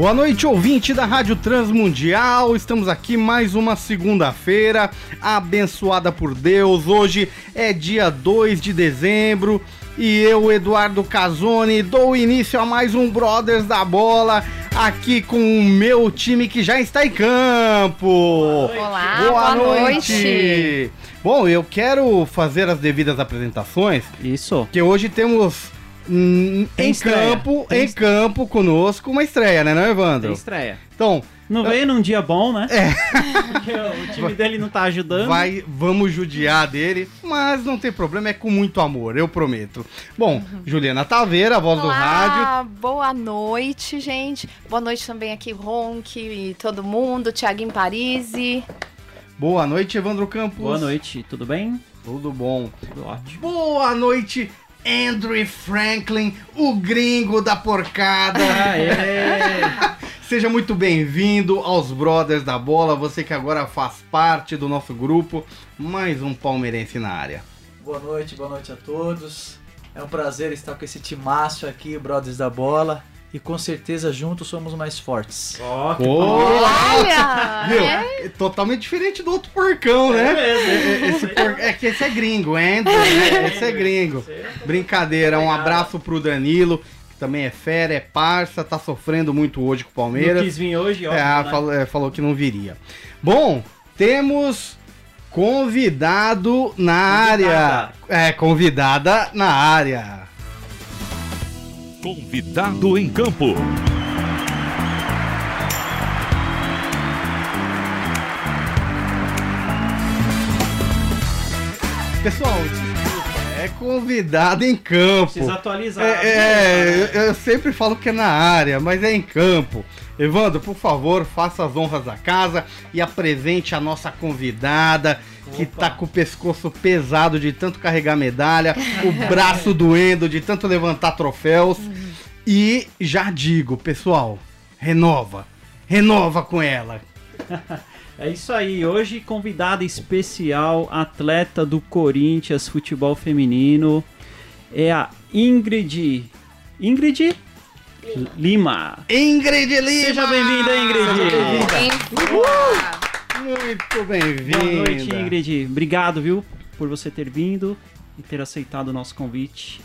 Boa noite, ouvinte da Rádio Transmundial. Estamos aqui mais uma segunda-feira, abençoada por Deus. Hoje é dia 2 de dezembro e eu, Eduardo Casoni, dou início a mais um Brothers da Bola aqui com o meu time que já está em campo. Olá, boa, boa noite. noite. Bom, eu quero fazer as devidas apresentações. Isso. Que hoje temos em estreia. campo, Tem em est... campo conosco, uma estreia, né, não, Evandro? Tem estreia. Então, não veio num dia bom, né? É. Porque o time dele não tá ajudando. Vai, vamos judiar dele, mas não tem problema, é com muito amor, eu prometo. Bom, uhum. Juliana Taveira, a voz Olá, do rádio. Boa noite, gente. Boa noite também aqui, Ronk e todo mundo, Thiaguinho Parisi. Boa noite, Evandro Campos. Boa noite, tudo bem? Tudo bom. Tudo ótimo. Boa noite, Andrew Franklin, o gringo da porcada. Seja muito bem-vindo aos Brothers da Bola, você que agora faz parte do nosso grupo, mais um palmeirense na área. Boa noite, boa noite a todos. É um prazer estar com esse timaço aqui, Brothers da Bola e com certeza juntos somos mais fortes. Ó, oh, Olha! Viu? É? Totalmente diferente do outro porcão, né? É, é, esse por... é que esse é gringo, Andrew, né? Esse é gringo. Brincadeira, um abraço pro Danilo, que também é fera, é parça, tá sofrendo muito hoje com o Palmeiras. Não quis vir hoje, ó. É, né? falou, é, falou que não viria. Bom, temos convidado na convidada. área. É, convidada na área. Convidado em campo. Pessoal, é convidado em campo. Precisa atualizar. É, é eu, eu sempre falo que é na área, mas é em campo. Evandro, por favor, faça as honras da casa e apresente a nossa convidada que tá com o pescoço pesado de tanto carregar medalha, o braço doendo de tanto levantar troféus. Uhum. E já digo, pessoal, renova. Renova com ela. É isso aí. Hoje, convidada especial, atleta do Corinthians Futebol Feminino, é a Ingrid. Ingrid? Lima. Ingrid Lima! Seja bem-vinda, Ingrid! Bem-vinda! Muito bem-vindo. Boa noite, Ingrid. Obrigado, viu, por você ter vindo e ter aceitado o nosso convite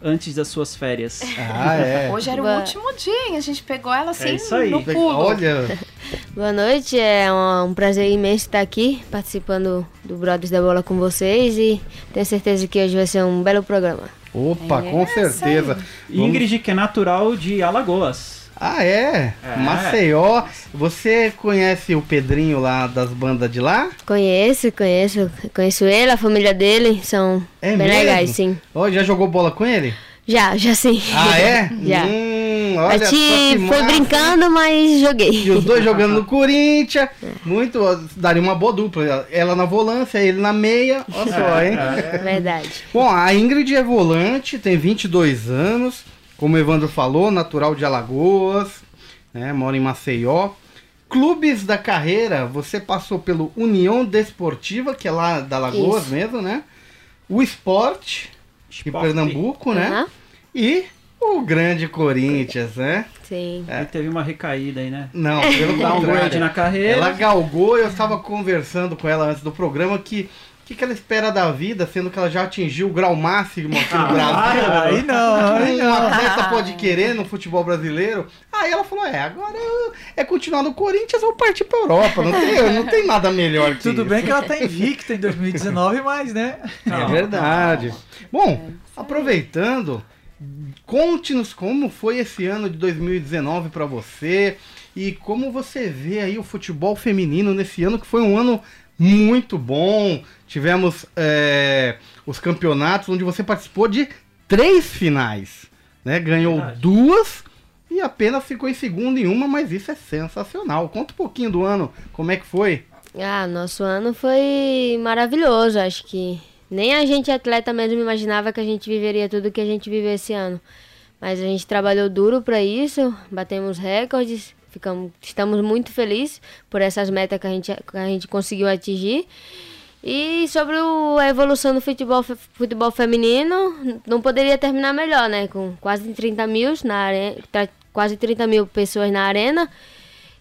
antes das suas férias. Ah, é. Hoje era o último dia, hein? A gente pegou ela assim é isso aí. no pulo. Olha. Boa noite, é um, prazer imenso estar aqui participando do Brothers da Bola com vocês e tenho certeza que hoje vai ser um belo programa. Opa, é, com certeza. Ingrid, que é natural de Alagoas. Ah, é? é? Maceió. Você conhece o Pedrinho lá das bandas de lá? Conheço, conheço. Conheço ele, a família dele. São é bem mesmo? legais, sim. Oh, já jogou bola com ele? Já, já sim. Ah, é? já. Hum, olha a gente foi brincando, mas joguei. E os dois jogando no Corinthians. É. Muito, daria uma boa dupla. Ela na volância, ele na meia. Olha só, hein? É. Verdade. Bom, a Ingrid é volante, tem 22 anos como o Evandro falou, natural de Alagoas, né, mora em Maceió. Clubes da carreira, você passou pelo União Desportiva, que é lá da Lagoas Isso. mesmo, né? O Esporte, de Pernambuco, uhum. né? E o grande Corinthians, né? Sim. É. teve uma recaída aí, né? Não, pelo contrário. na carreira. Ela galgou, eu estava conversando com ela antes do programa que o que, que ela espera da vida, sendo que ela já atingiu o grau máximo aqui no ah, Brasil? Aí não, aí não. Uma atleta pode querer no futebol brasileiro. Aí ela falou: é, agora é continuar no Corinthians ou partir pra Europa. Não tem, não tem nada melhor que Tudo isso. bem que ela tá invicta em 2019, mas, né? É verdade. Bom, aproveitando, Conte-nos como foi esse ano de 2019 para você e como você vê aí o futebol feminino nesse ano que foi um ano muito bom. Tivemos é, os campeonatos onde você participou de três finais, né? Ganhou Verdade. duas e apenas ficou em segundo em uma, mas isso é sensacional. Conta um pouquinho do ano, como é que foi? Ah, nosso ano foi maravilhoso. Acho que nem a gente atleta mesmo imaginava que a gente viveria tudo que a gente viveu esse ano. Mas a gente trabalhou duro para isso, batemos recordes, ficamos, estamos muito felizes por essas metas que a gente, que a gente conseguiu atingir. E sobre o- a evolução do futebol, futebol feminino, não poderia terminar melhor, né? Com quase 30 mil na arena, quase 30 mil pessoas na arena.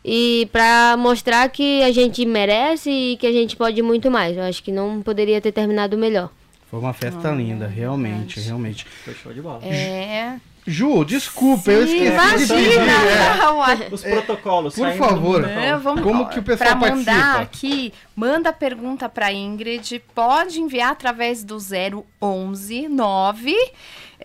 E para mostrar que a gente merece e que a gente pode muito mais. Eu acho que não poderia ter terminado melhor. Foi uma festa linda, realmente, realmente. Foi show de bola. É. Ju, desculpa, eu Sim, esqueci de pedir. é. Imagina! Uai. Os protocolos. Por favor. vamos Como que o pessoal pra mandar participa? aqui, manda pergunta pra Ingrid, pode enviar através do 011 9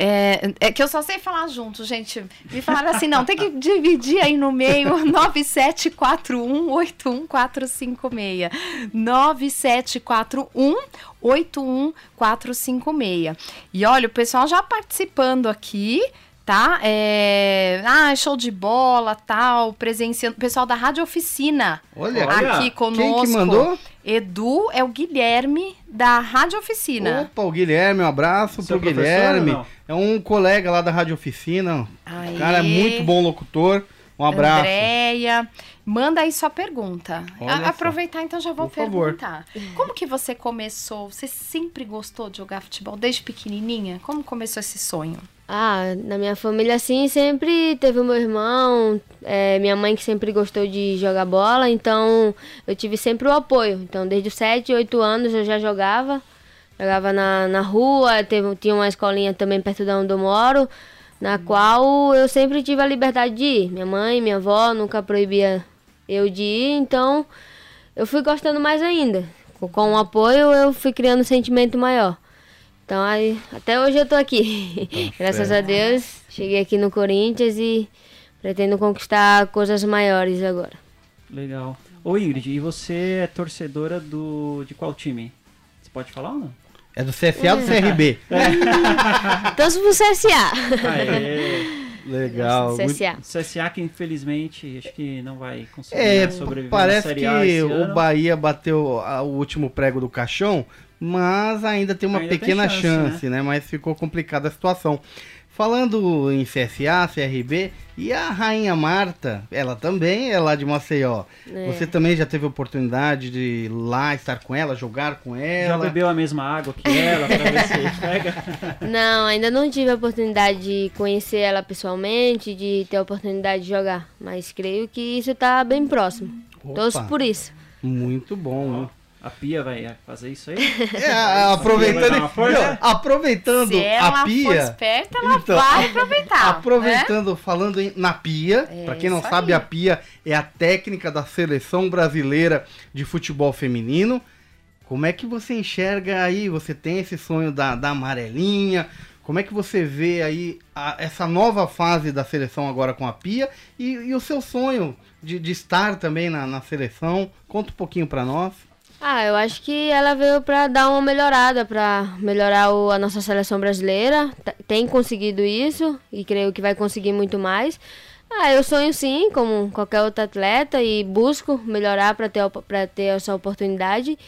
é, é que eu só sei falar junto, gente. Me falaram assim, não, tem que dividir aí no meio 9741-81456. 9741-81456. E olha, o pessoal já participando aqui, tá? É... Ah, show de bola, tal, presenciando. O pessoal da Rádio Oficina Olha, Olha, aqui conosco. quem que mandou? Edu é o Guilherme da Rádio Oficina. Opa, o Guilherme, um abraço Seu pro Guilherme. É um colega lá da Rádio Oficina. Aê. O cara é muito bom locutor. Um abraço. Andréia, manda aí sua pergunta. A- aproveitar então já vou Por favor. perguntar. Como que você começou? Você sempre gostou de jogar futebol desde pequenininha? Como começou esse sonho? Ah, na minha família, assim, sempre teve o meu irmão, é, minha mãe que sempre gostou de jogar bola, então eu tive sempre o apoio. Então, desde os 7, 8 anos eu já jogava. Jogava na, na rua, teve, tinha uma escolinha também perto de onde eu moro, na qual eu sempre tive a liberdade de ir. Minha mãe, minha avó nunca proibia eu de ir, então eu fui gostando mais ainda. Com- Com o apoio eu fui criando um sentimento maior. Então aí, até hoje eu tô aqui. Graças a Deus, cheguei aqui no Corinthians e pretendo conquistar coisas maiores agora. Legal. Ô Ingrid, e você é torcedora do de qual time? Você pode falar ou não? É do CSA ou do CRB? Torço pro CSA. Aê. Legal. muito- CSA. CSA que infelizmente acho que não vai conseguir É, sobreviver parece na que Série A esse o ano. Bahia bateu a- o último prego do caixão, mas ainda tem uma Ainda tem pequena chance, chance, né? Mas ficou complicada a situação. Falando em CSA, CRB, e a Rainha Marta, ela também é lá de Maceió. É. Você também já teve oportunidade de ir lá estar com ela, jogar com Já ela? bebeu a mesma água que ela pra ver se pega? Não, ainda não tive a oportunidade de conhecer ela pessoalmente, de ter a oportunidade de jogar. Mas creio que isso tá bem próximo. Opa. Torço por isso. Muito bom. A Pia vai fazer isso aí? É, a- aproveitando, uma força? Não, aproveitando Se ela a for pia. esperta, ela Então, vai a- aproveitar. né? Aproveitando, falando em- na Pia, É pra quem não sabe, aí. a Pia é a técnica da seleção brasileira de futebol feminino. Como é que você enxerga aí? Você tem esse sonho da, da amarelinha? Como é que você vê aí a- essa nova fase da seleção agora com a Pia e, e o seu sonho de, de estar também na, na seleção? Conta um pouquinho pra nós. Ah, eu acho que ela veio pra dar uma melhorada, pra melhorar o- a nossa seleção brasileira. T- Tem conseguido isso e creio que vai conseguir muito mais. Ah, eu sonho sim, como qualquer outro atleta, e busco melhorar para ter, pra ter essa oportunidade.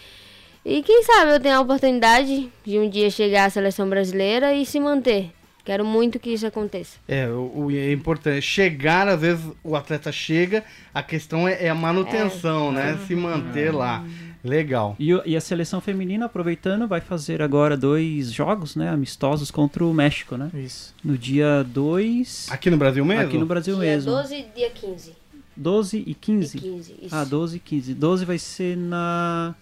E quem sabe eu tenho a oportunidade de um dia chegar à seleção brasileira e se manter. Quero muito que isso aconteça. É, o, o- é importante. Chegar, às vezes o atleta chega, a questão é, é a manutenção, né? Se manter lá. Legal. E, e a seleção feminina, aproveitando, vai fazer agora dois jogos, né, amistosos contra o México, né? Isso. No dia 2, Aqui no Brasil mesmo? aqui no Brasil Dia mesmo. 12 e dia 15. 12 e 15. E 15 isso. Ah, 12 e 15. 12 vai ser Na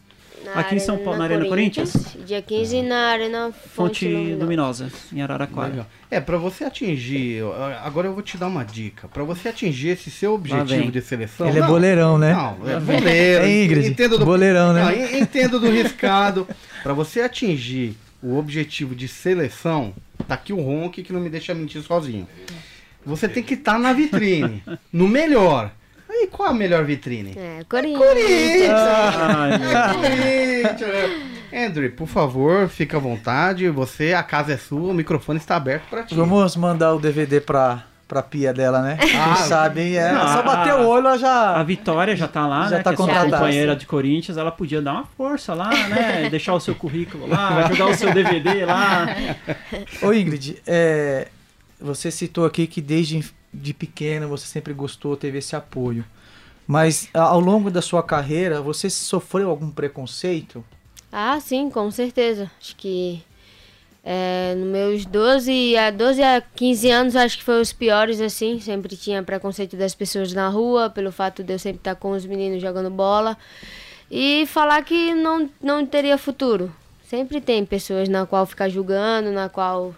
aqui em São Paulo, na Arena Corinthians? Dia 15 na Arena Fonte Fonte, Luminosa, em Araraquara. Legal. É, pra você atingir. Agora eu vou te dar uma dica. Pra você atingir esse seu objetivo de seleção. Ele é não, boleirão, né? Não, é boleiro. É Ingrid, Entendo do, boleirão, né? Não, en- entendo do riscado. Pra você atingir o objetivo de seleção, tá aqui o Ronk que não me deixa mentir sozinho. Você tem que estar na vitrine, no melhor. Aí qual a melhor vitrine? É, Corinthians. Corinthians! Ai, meu É Corinthians! né? Andrew, por favor, fica à vontade. Você, a casa é sua, o microfone está aberto para ti. Vamos mandar o DVD pra, pra pia dela, né? Ah, Quem sabe? É, não, só a- bater o olho, ela A já... Vitória já tá lá, Já né? tá que é companheira de Corinthians, ela podia dar uma força lá, né? Deixar o seu currículo lá, jogar o seu DVD lá. Ô Ingrid, é, você citou aqui que desde de pequena você sempre gostou, teve esse apoio. Mas ao longo da sua carreira, você sofreu algum preconceito? Ah, sim, com certeza. Acho que é, nos meus 12 a 12 a 15 anos acho que foi os piores assim, sempre tinha preconceito das pessoas na rua, pelo fato de eu sempre estar com os meninos jogando bola e falar que não não teria futuro. Sempre tem pessoas na qual ficar julgando, na qual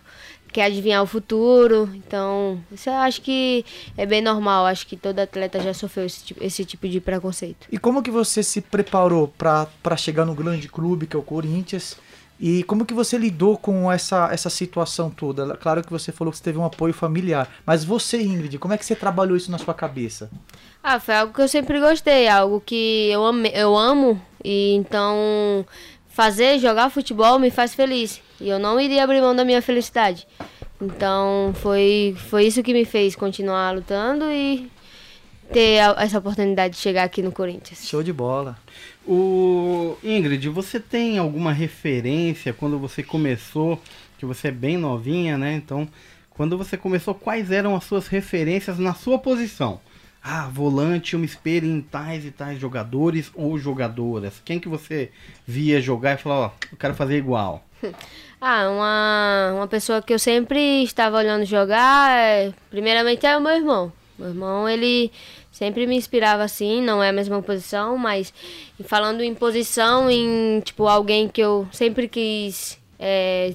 quer adivinhar o futuro. Então, isso eu acho que é bem normal. Acho que todo atleta já sofreu esse tipo, esse tipo de preconceito. E como que você se preparou para chegar no grande clube que é o Corinthians? E como que você lidou com essa, essa situação toda? Claro que você falou que você teve um apoio familiar, mas você, Ingrid, como é que você trabalhou isso na sua cabeça? Ah, foi algo que eu sempre gostei, algo que eu, ame, eu amo e então fazer, jogar futebol me faz feliz. E eu não iria abrir mão da minha felicidade. Então foi, foi isso que me fez continuar lutando e ter a- essa oportunidade de chegar aqui no Corinthians. Show de bola. O Ingrid, você tem alguma referência quando você começou, que você é bem novinha, né? Então, quando você começou, quais eram as suas referências na sua posição? Ah, volante, eu me espelho em tais e tais jogadores ou jogadoras. Quem que você via jogar e falava, ó, eu quero fazer igual? Ah, uma, uma pessoa que eu sempre estava olhando jogar, é, primeiramente é o meu irmão. Meu irmão, ele sempre me inspirava assim, não é a mesma posição, mas falando em posição, em tipo alguém que eu sempre quis é,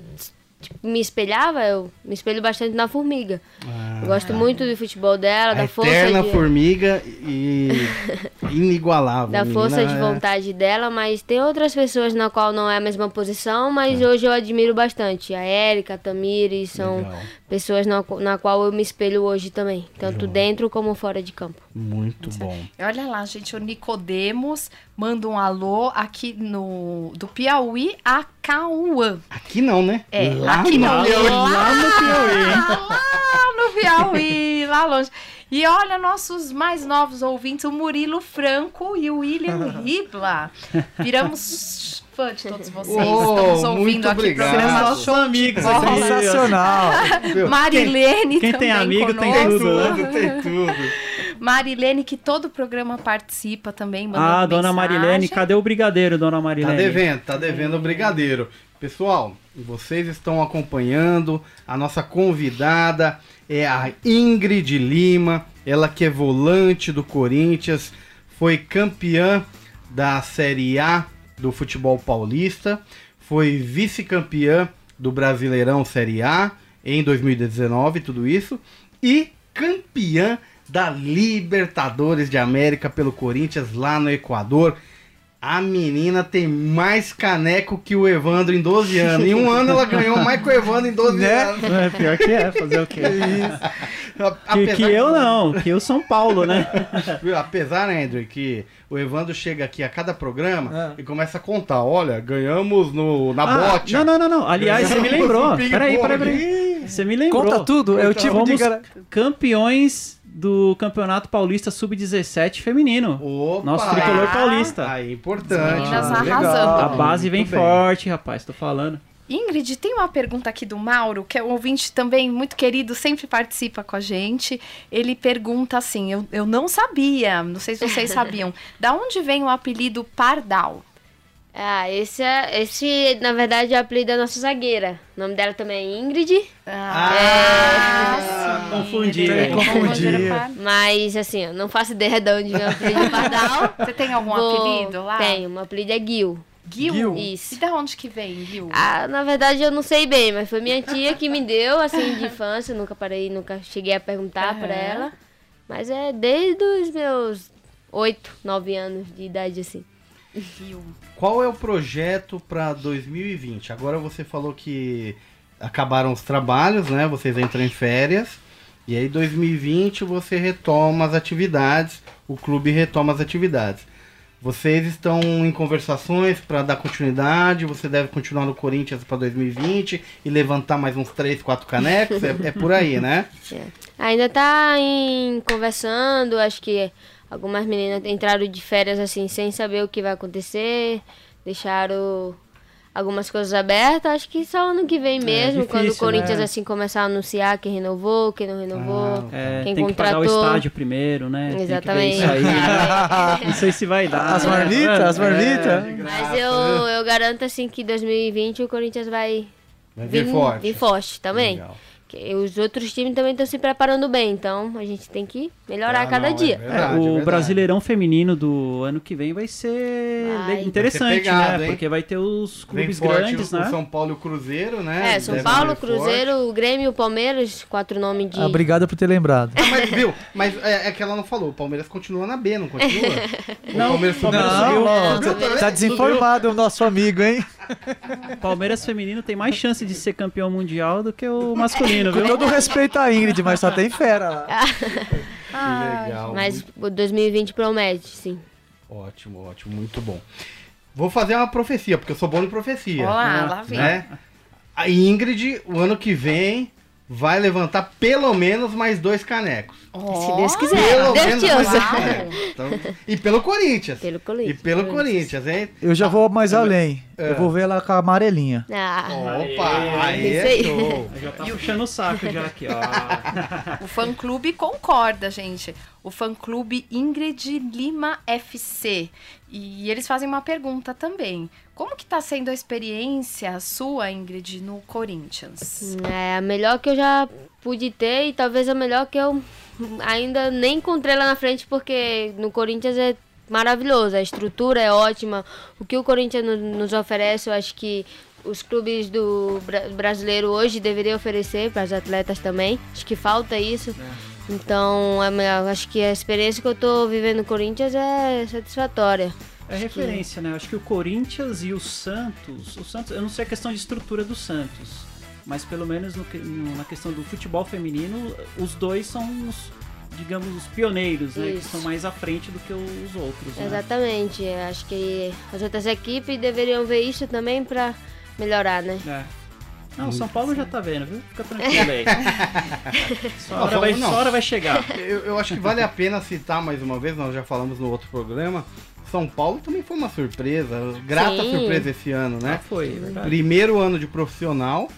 tipo, me espelhava, eu me espelho bastante na formiga. Eu gosto muito do futebol dela, da força eterna de, formiga e inigualável. da força de é- vontade dela, mas tem outras pessoas na qual não é a mesma posição, mas hoje eu admiro bastante. A Érica, a Tamires, são Legal. Pessoas na, na qual eu me espelho hoje também, tanto dentro como fora de campo. Muito bom. Olha lá, gente, o Nicodemos manda um alô aqui no do Piauí a Cauã. Aqui não, né? É, Lá aqui no não, Piauí. lá no Piauí. lá no Piauí, lá longe. E olha, nossos mais novos ouvintes, o Murilo Franco e o William Ribla. Viramos fã de todos vocês. Oh, Estamos muito ouvindo aqui o obrigado. programa Nossos Show de amigos aqui. Sensacional! Marilene Quem tem também amigo tem conosco. tudo, Tem tudo. Marilene, que todo programa participa também, Ah, dona mensagem. Marilene, cadê o brigadeiro, dona Tá Marilene? devendo, tá devendo o brigadeiro. Pessoal, vocês estão acompanhando a nossa convidada é a Ingrid Lima, ela que é volante do Corinthians, foi campeã da Série A do futebol paulista, foi vice-campeã do Brasileirão Série A em 2019, tudo isso, e campeã da Libertadores de América pelo Corinthians lá no Equador. A menina tem mais caneco que o Evandro em 12 anos. Em um ano ela ganhou mais que o Evandro em 12 Né? anos. É, pior que é, fazer o quê? Que, que eu não, que eu São Paulo, né? Apesar, né, Andrew, que o Evandro chega aqui a cada programa É. e começa a contar. Olha, ganhamos no, na Ah, bote. não, não, não, não. Aliás, você me lembrou. Peraí, peraí, peraí. Você me lembrou. Conta tudo, é o tipo de Fomos cara... campeões do Campeonato Paulista Sub-17 feminino. Opa! Nosso tricolor paulista. Aí, importante. Meninas Ah, arrasando. A base vem Muito bem. forte, rapaz, tô falando. Ingrid, tem uma pergunta aqui do Mauro, que é um ouvinte também muito querido, sempre participa com a gente. Ele pergunta assim: eu, eu não sabia, não sei se vocês sabiam, da onde vem o apelido Pardal? Ah, esse, é, esse na verdade é o apelido da nossa zagueira. O nome dela também é Ingrid. Ah, confundi. Tem que confundir. Mas assim, eu não faço ideia de onde vem o apelido Pardal. Você tem algum Vou- apelido lá? Tenho, o apelido é Gil. Gil? Gil. Isso. E da onde que vem, Gil? Ah, na verdade eu não sei bem, mas foi minha tia que me deu, assim, de infância. Eu nunca parei, nunca cheguei a perguntar Aham. pra ela. Mas é desde os meus 8, 9 anos de idade, assim. Viu? Qual é o projeto para 2020? Agora você falou que acabaram os trabalhos, né? Vocês entram em férias. E aí 2020 você retoma as atividades, o clube retoma as atividades. Vocês estão em conversações para dar continuidade, você deve continuar no Corinthians para 2020 e levantar mais uns 3, 4 canecos, é, é por aí, né? É. Ainda tá em conversando, acho que algumas meninas entraram de férias assim sem saber o que vai acontecer, deixaram algumas coisas abertas, acho que só ano que vem mesmo, difícil, quando o Corinthians né? assim começar a anunciar quem renovou, quem não renovou, É, quem tem que pagar o contratou. estádio primeiro, né? Tem que ver Exatamente. Isso aí? Não sei se vai dar. As marmitas, as É. marmitas. Mas eu, eu garanto assim que 2020 o Corinthians vai Vai vir forte. vir forte também. Legal. Os outros times também estão se preparando bem, então a gente tem que melhorar Ah, cada não, é dia. verdade, É, é o verdade. Brasileirão Feminino do ano que vem vai ser Vai. interessante, Vai ser pegado, né? hein? Porque vai ter os clubes forte grandes, o, né? o São Paulo e o Cruzeiro, né? É, São Deve Paulo, forte. Cruzeiro, o Grêmio, o Palmeiras, quatro nomes de. Ah, Obrigado por ter lembrado. Ah, mas viu? Mas é, é que ela não falou. O Palmeiras continua na B, não continua? O Não, Palmeiras o Palmeiras subiu. subiu. ó, Não, tá- tá desinformado o nosso amigo, hein? Palmeiras feminino tem mais chance de ser campeão mundial do que o masculino, Com viu? todo respeito à Ingrid, mas só tem fera lá. Que legal. Mas o 2020 promete, sim. Ótimo, ótimo, muito bom. Vou fazer uma profecia, porque eu sou bom em profecia. Olá, lá vem. né? A Ingrid, o ano que vem, vai levantar pelo menos mais dois canecos. Se Deus quiser. Pelo Deus menos mais. Então, e pelo Corinthians. Pelo E Corinthians. pelo Corinthians, hein? Eu já vou mais além. É. Eu vou ver ela com a amarelinha. Ah, Opa, aí é aí. show. Já tá puxando o saco já aqui, ó. O fã clube concorda, gente. O fã clube Ingrid Lima FC. E eles fazem uma pergunta também. Como que tá sendo a experiência sua, Ingrid, no Corinthians? é a melhor que eu já pude ter e talvez a melhor que eu ainda nem encontrei lá na frente, porque no Corinthians é maravilhoso, a estrutura é ótima. O que o Corinthians no- nos oferece, eu acho que os clubes do bra- brasileiro hoje deveriam oferecer para os atletas também. Acho que falta isso. Então, a minha- acho que a experiência que eu tô vivendo no Corinthians é satisfatória. É referência, né? Acho que o Corinthians e o Santos. O Santos, eu não sei a questão de estrutura do Santos, mas pelo menos no que- na questão do futebol feminino, os dois são os, digamos, os pioneiros, né? Que Isso. são mais à frente do que os outros. Né? Exatamente. Acho que as outras equipes deveriam ver isso também para melhorar, né? É. Não, o São Paulo já tá vendo, viu? Fica tranquilo aí. Sua hora, Não, vai, sua hora vai chegar. Eu, eu acho que vale a pena citar mais uma vez, nós já falamos no outro programa. São Paulo também foi uma surpresa, grata Sim. surpresa esse ano, Já né? foi, é verdade. Primeiro ano de profissional,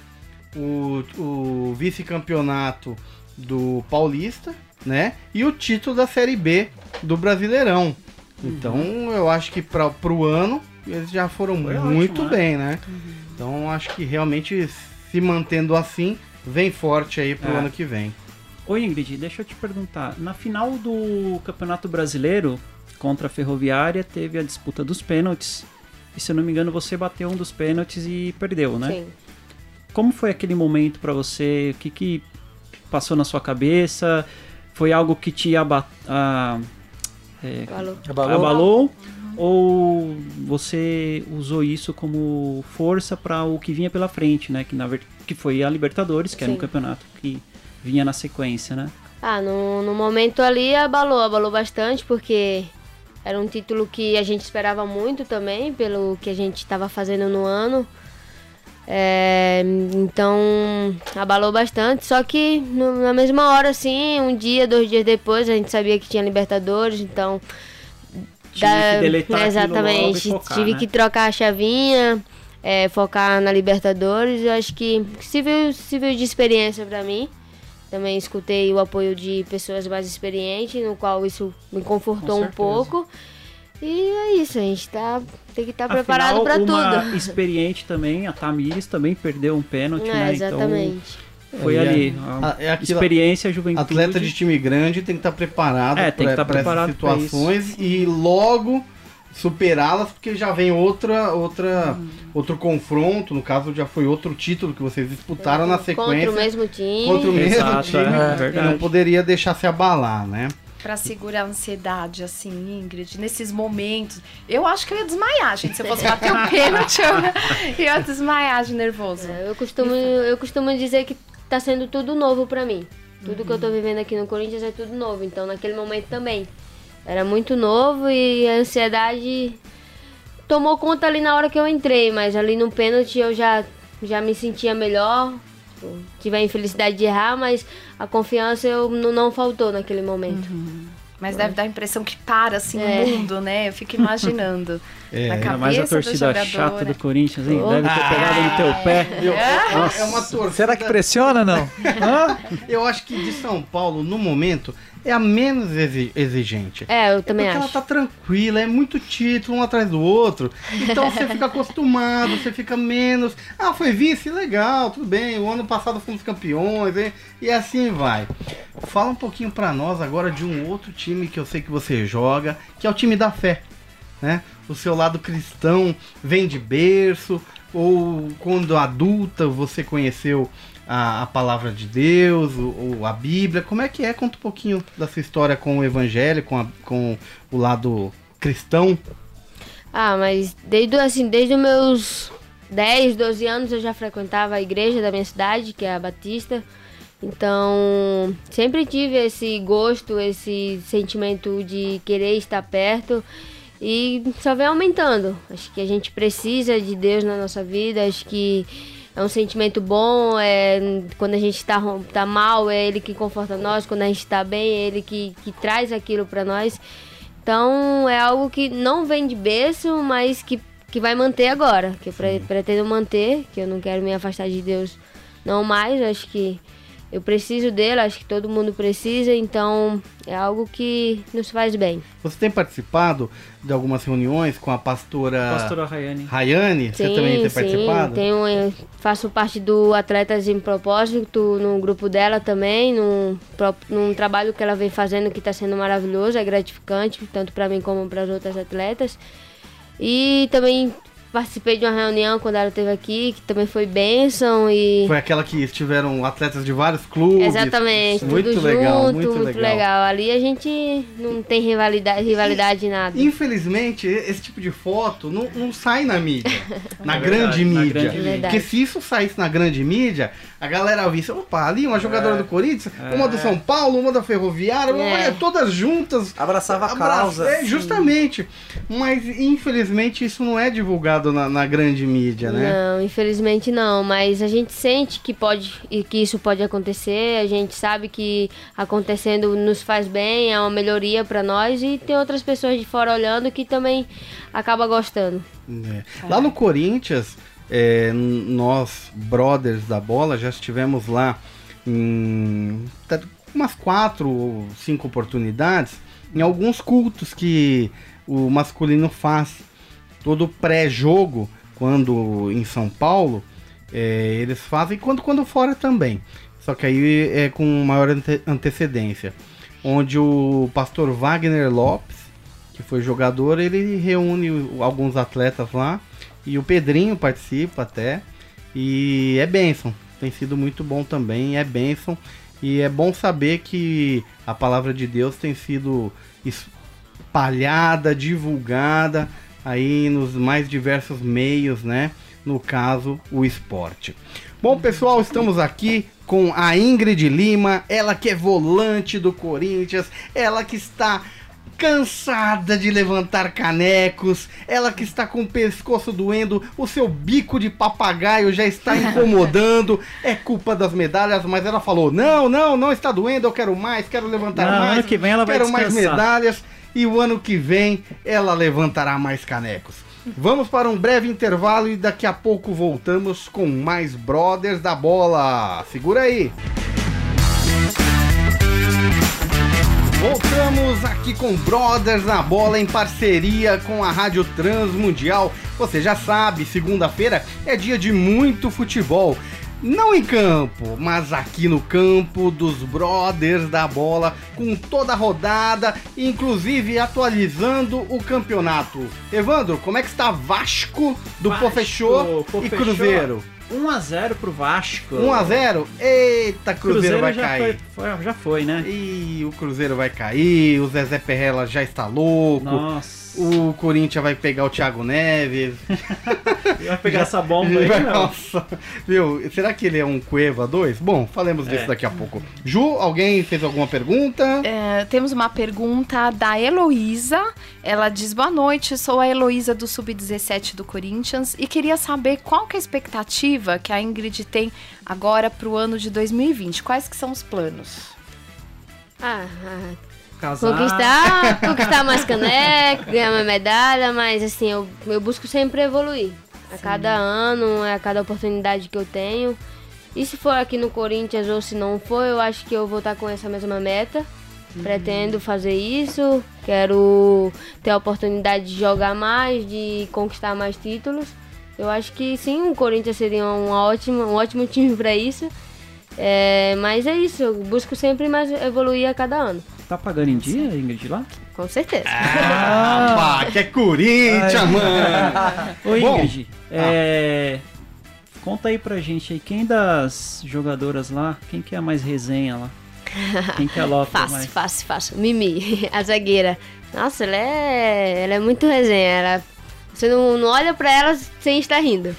o, o vice-campeonato do Paulista, né? E o título da Série B do Brasileirão. Então eu acho que para pro ano eles já foram Foi muito ótimo, né? bem, né? Então acho que realmente se mantendo assim, vem forte aí pro É. ano que vem. Ô Ingrid, deixa eu te perguntar. Na final do Campeonato Brasileiro contra a Ferroviária teve a disputa dos pênaltis. E se eu não me engano, você bateu um dos pênaltis e perdeu, né? Sim. Como foi aquele momento pra você? O que, que passou na sua cabeça? Foi algo que te aba a- é. Abalou? abalou? Ou você usou isso como força para o que vinha pela frente, né? Que, na que foi a Libertadores, que era um Sim. campeonato que vinha na sequência, né? Ah, no, no momento ali abalou, abalou bastante, porque era um título que a gente esperava muito também, pelo que a gente estava fazendo no ano. É, então, abalou bastante, só que no- na mesma hora, assim, um dia, dois dias depois, a gente sabia que tinha Libertadores, então Tive que deletar Exatamente, focar, tive né? que trocar a chavinha, é, focar na Libertadores. Eu acho que serviu, serviu de experiência pra mim. Também escutei o apoio de pessoas mais experientes, no qual isso me confortou um pouco. E é isso, a gente tá, tem que estar preparado Afinal, pra uma tudo. experiente também, a Tamires também perdeu um pênalti, É, né? exatamente. Então foi É, ali. a- a é aquilo- experiência, juventude. Atleta de time grande tem que estar preparado É, tem que para tá preparado situações e logo superá-las, porque já vem outra, outra, Hum. outro confronto. No caso, já foi outro título que vocês disputaram na Contra sequência o mesmo time. contra o mesmo Exato, time. é, e verdade. não poderia deixar se abalar, né? Pra segurar a ansiedade, assim, Ingrid, nesses momentos? Eu acho que eu ia desmaiar, gente. Se eu fosse bater o pênalti, eu ia desmaiar de nervoso. É, Eu costumo, eu costumo dizer que tá sendo tudo novo pra mim. Tudo que eu tô vivendo aqui no Corinthians é tudo novo. Então, naquele momento também. Era muito novo e a ansiedade tomou conta ali na hora que eu entrei. Mas ali no pênalti eu já, já me sentia melhor. Tive a infelicidade de errar, mas a confiança eu, não, não faltou naquele momento. Mas deve dar a impressão que para, assim, É. o mundo, né? Eu fico imaginando. É, na mais a do torcida jogador, chata né? do Corinthians, hein? Oh. Deve ter pegado no teu pé. É uma torcida. Será que pressiona não? Hã? Eu acho que de São Paulo, no momento, é a menos exi- exigente. É, eu também Porque ela acho. tá tranquila, é muito título um atrás do outro. Então você fica acostumado, você fica menos. Ah, foi vice? Legal, tudo bem. O ano passado fomos campeões, hein? e assim vai. Fala um pouquinho pra nós agora de um outro time que eu sei que você joga, que é o time da fé. Né? O seu lado cristão vem de berço, ou quando adulta você conheceu a, a palavra de Deus, ou, ou a Bíblia. Como é que é? Conta um pouquinho da sua história com o evangelho, com, a- com o lado cristão. Ah, mas desde, assim, desde os meus 10, 12 anos eu já frequentava a igreja da minha cidade, que é a Batista. Então, sempre tive esse gosto, esse sentimento de querer estar perto e só vem aumentando. Acho que a gente precisa de Deus na nossa vida, acho que é um sentimento bom, é, quando a gente tá, tá mal, é Ele que conforta nós, quando a gente tá bem, é Ele que, que traz aquilo para nós. Então é algo que não vem de berço, mas que, que vai manter agora. Que eu pre- pretendo manter, que eu não quero me afastar de Deus não mais. Acho que eu preciso dele, acho que todo mundo precisa, então é algo que nos faz bem. Você tem participado de algumas reuniões com a pastora, Pastora Rayane. Rayane? Você também tem participado? tenho, eu faço parte do Atletas em Propósito, no grupo dela também, num, num trabalho que ela vem fazendo que está sendo maravilhoso, é gratificante, tanto para mim como para as outras atletas. E também participei de uma reunião quando ela esteve aqui, que também foi bênção e... Foi aquela que estiveram atletas de vários clubes. Exatamente, Muito tudo legal, junto, muito, muito, legal. Ali a gente não tem rivalidade, rivalidade de nada. Infelizmente, esse tipo de foto não, não sai na mídia, na É grande verdade, na mídia. grande mídia. Porque se isso saísse na grande mídia, a galera visse, opa, ali uma jogadora É. do Corinthians, uma do São Paulo, uma da Ferroviária, uma- É. todas juntas. Abraçava a causa. é, justamente. Mas infelizmente isso não é divulgado na, na grande mídia, né? Não, infelizmente não, mas a gente sente que pode e que isso pode acontecer, a gente sabe que acontecendo nos faz bem, é uma melhoria para nós e tem outras pessoas de fora olhando que também acaba gostando. É. Lá no Corinthians, é, nós, brothers da bola, já estivemos lá em tá- umas quatro ou cinco oportunidades em alguns cultos que o masculino faz. Todo pré-jogo, quando em São Paulo, é, eles fazem, quando, quando fora também. Só que aí é com maior ante- antecedência. Onde o pastor Wagner Lopes, que foi jogador, ele reúne alguns atletas lá. E o Pedrinho participa até. E é bênção. Tem sido muito bom também, é bênção. E é bom saber que a palavra de Deus tem sido espalhada, divulgada aí nos mais diversos meios, né? No caso, o esporte. Bom, pessoal, estamos aqui com a Ingrid Lima, ela que é volante do Corinthians, ela que está cansada de levantar canecos, ela que está com o pescoço doendo, o seu bico de papagaio já está incomodando, é culpa das medalhas, mas ela falou: "Não, não, não está doendo, eu quero mais, quero levantar Não, mais". ano que vem ela vai quero mais descansar. medalhas e o ano que vem ela levantará mais canecos. Vamos para um breve intervalo e daqui a pouco voltamos com mais Brothers da Bola. Segura aí. Voltamos aqui com Brothers na Bola em parceria com a Rádio Transmundial. Você já sabe, segunda-feira é dia de muito futebol. Não em campo, mas aqui no campo dos Brothers da Bola, com toda a rodada, inclusive atualizando o campeonato. Evandro, como é que está Vasco do Vasco, Pô e. Cruzeiro? 1x0 pro Vasco. 1x0? Eita, Cruzeiro, vai já cair. Foi, foi- já foi, né? Ih, o Cruzeiro vai cair, o Zezé Perrella já está louco. Nossa. O Corinthians vai pegar o Thiago Neves. Vai pegar essa bomba aí, Vai- não. Nossa, viu? Será que ele é um Cueva 2? Bom, falemos disso É. daqui a pouco. Ju, alguém fez alguma pergunta? É, temos uma pergunta da Heloísa. Ela diz: Boa noite, sou a Heloísa do Sub-17 do Corinthians e queria saber qual que é a expectativa que a Ingrid tem agora para o ano de 2020. Quais que são os planos? Ah, ah, Casar. conquistar, conquistar mais caneca, ganhar uma medalha, mas assim, eu, eu busco sempre evoluir. A cada ano, a cada oportunidade que eu tenho. E se for aqui no Corinthians ou se não for, eu acho que eu vou estar com essa mesma meta. Pretendo fazer isso, quero ter a oportunidade de jogar mais, de conquistar mais títulos. Eu acho que sim, o Corinthians seria um ótimo, um ótimo time para isso. É, mas é isso, eu busco sempre mais evoluir a cada ano. Tá pagando em dia, Ingrid, lá? Com certeza. Ah, pá, que é Corinthians, mano! Ô, Bom, Ingrid, é... Conta aí pra gente aí, quem das jogadoras lá, quem que é a mais resenha lá? Quem que é a Lopes Fácil, mais? fácil, fácil. Mimi, a zagueira. Nossa, ela é, ela é muito resenha. Ela, você não, não olha pra ela sem estar rindo.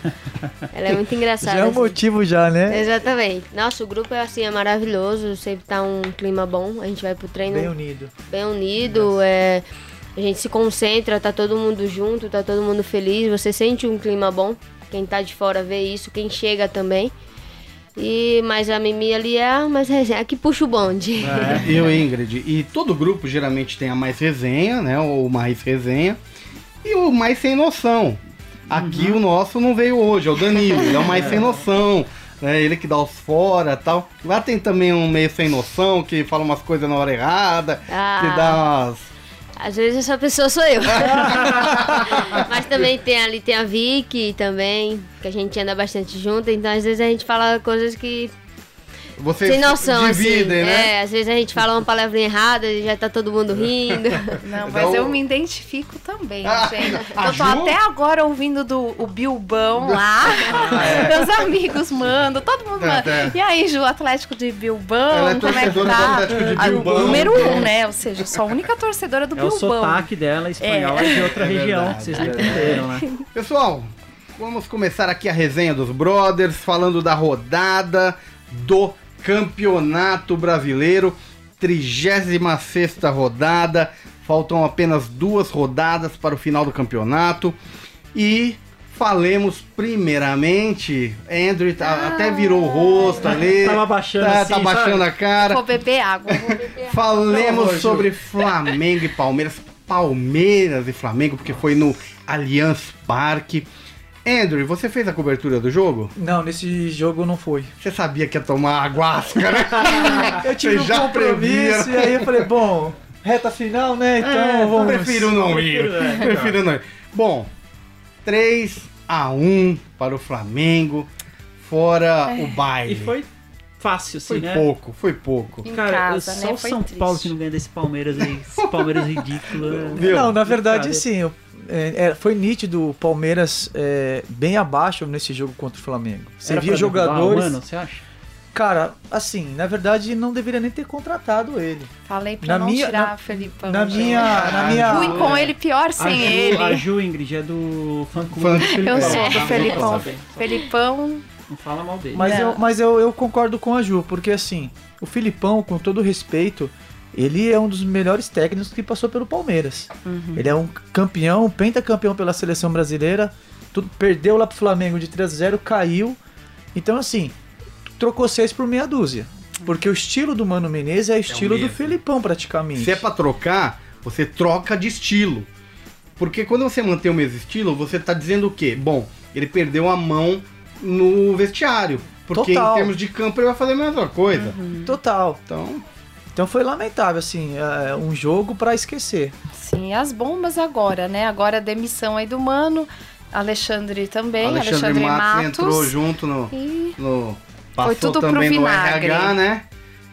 Ela é muito engraçada. Já é um assim. motivo já, né? Exatamente. Nossa, o grupo é assim, é maravilhoso. Sempre tá um clima bom. A gente vai pro treino Bem bem, unido. unido. É, a gente se concentra, tá todo mundo junto, tá todo mundo feliz. Você sente um clima bom. Quem tá de fora vê isso, quem chega também. E, mas a Mimi ali é a mais resenha, a que puxa o bonde. É, eu, Ingrid. E todo grupo geralmente tem a mais resenha, né? Ou mais resenha. E o mais sem noção. Aqui o nosso não veio hoje, é o Danilo. Ele é o mais sem noção. Né? Ele que dá os fora tal. Lá tem também um meio sem noção, que fala umas coisas na hora errada. Ah. Que dá umas. Às vezes essa pessoa sou eu. Mas também tem ali, tem a Vicky também, que a gente anda bastante junto, então às vezes a gente fala coisas que. Vocês sem noção, dividem, assim. né? É, às vezes a gente fala uma palavrinha errada e já tá todo mundo rindo. Não, Então- mas eu me identifico também, Ah, gente. Eu tô Ju? até agora ouvindo do o Bilbão lá. Meus amigos mandam, todo mundo É, manda. é. E aí, Ju, Atlético de Bilbão, Ela é como é que tá? do Atlético de Ah, Bilbao. Número um, né? Ou seja, eu sou a única torcedora do É o Bilbão. sotaque dela espanhola de outra É região, verdade, vocês é não entenderam, né? Pessoal, vamos começar aqui a resenha dos Brothers, falando da rodada do Campeonato Brasileiro, 36 rodada. Faltam apenas duas rodadas para o final do campeonato. E falemos primeiramente, Andrew tá- até virou o rosto ali. Tava baixando tá, assim, tá baixando a cara. Vou beber água, vou beber água. Falemos Não, sobre Flamengo e Palmeiras. Palmeiras e Flamengo, porque foi no Allianz Parque. Andrew, você fez a cobertura do jogo? Não, nesse jogo não foi. Você sabia que ia tomar aguasca, né? Eu tive Você um já compromisso previa. e aí eu falei, bom, reta final, né? Então É, vamos. prefiro não ir. Prefiro, é, Prefiro não ir. Bom, 3 a 1 para o Flamengo, fora o baile. E foi fácil, assim, Foi né? pouco, foi pouco. Em Cara, casa, só né? o Foi São triste. Paulo que não ganha desse Palmeiras aí. Esse Palmeiras ridículo. né? Viu? Não, na verdade, Cara, sim. eu- é, é, foi nítido o Palmeiras é, bem abaixo nesse jogo contra o Flamengo. Você Era via jogadores. o Mano, você acha? Cara, assim, na verdade não deveria nem ter contratado ele. Falei pra Na não minha- tirar na- Felipão. na minha- na minha- Ruim com ele, pior A sem Ju, ele. a Ju Ingrid é do fã clube. Eu sou do Não, Felipão. Felipão, Não fala mal dele. Mas, Não. eu, mas eu, eu concordo com a Ju, porque assim, o Filipão, com todo respeito, ele é um dos melhores técnicos que passou pelo Palmeiras. Ele é um campeão, pentacampeão pela seleção brasileira, tudo, perdeu lá pro Flamengo de 3 a 0 caiu. Então, assim, trocou seis por meia dúzia. Porque o estilo do Mano Menezes é o estilo do mesmo. Filipão, praticamente. Se é pra trocar, você troca de estilo. Porque quando você mantém o mesmo estilo, você tá dizendo o quê? Bom, ele perdeu a mão no vestiário. Porque Total. em termos de campo ele vai fazer a mesma coisa. Total. Então, Então foi lamentável, assim, é, um jogo pra esquecer. sim, as bombas agora, né? Agora a demissão aí do Mano, Alexandre também, Alexandre, Alexandre, Matos, Matos. entrou junto no. E no passou tudo pro também no vinagre. RH, né?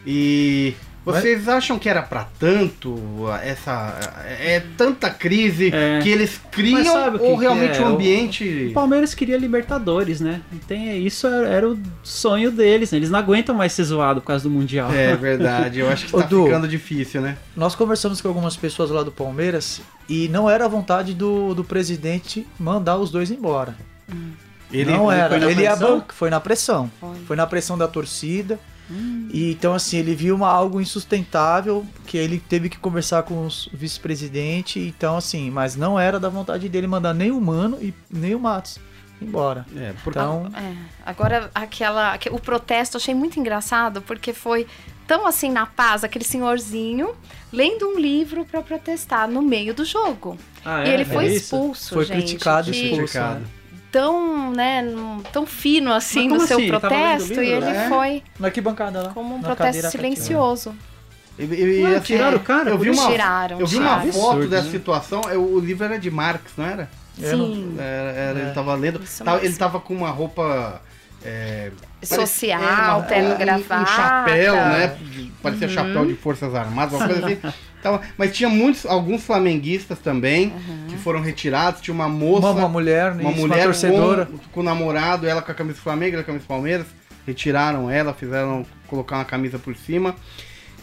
E Vocês acham que era pra tanto essa é tanta crise É. que eles Mas criam sabe o que ou que realmente é? o ambiente O Palmeiras queria Libertadores, né? Tem, isso era, era o sonho deles, né? Eles não aguentam mais ser zoado por causa do Mundial. É verdade, eu acho que tá Du. ficando difícil, né? Nós conversamos com algumas pessoas lá do Palmeiras e não era a vontade do, do presidente mandar os dois embora. não era. foi na ele pressão? ban- foi na pressão. Foi. Foi na pressão da torcida. E então assim, ele viu uma, algo insustentável que ele teve que conversar com os vice-presidente, então assim, mas não era da vontade dele mandar nem o Mano e nem o Matos embora. É, porque Então, É, agora aquela, aque- o protesto eu achei muito engraçado porque foi tão assim na paz aquele senhorzinho lendo um livro pra protestar no meio do jogo. Ah, e é? ele foi É expulso, Foi gente. criticado e expulso. Criticado. Tão, né, tão fino assim no seu assim? Protesto e livro? ele É. foi na arquibancada lá. como um protesto silencioso. E- e- e, assim, tiraram o cara? Eu vi uma, Tiraram, eu vi uma tiraram. foto Absurdo, dessa né? situação. é, O, livro era de Marx, não era? Sim. Era, era- É. Ele tava lendo. Tava- ele tava com uma roupa. é, Social, parecia- é, terno, um- gravata. Chapéu, né? de- Parecia Uhum. chapéu de Forças Armadas, uma coisa assim. Tava- mas tinha muitos, alguns flamenguistas também Uhum. que foram retirados. Tinha uma moça. Uma, uma mulher, uma isso, mulher torcedora. Com, com o namorado, ela com a camisa do Flamengo, ela com a camisa do Palmeiras, retiraram ela, fizeram colocar uma camisa por cima.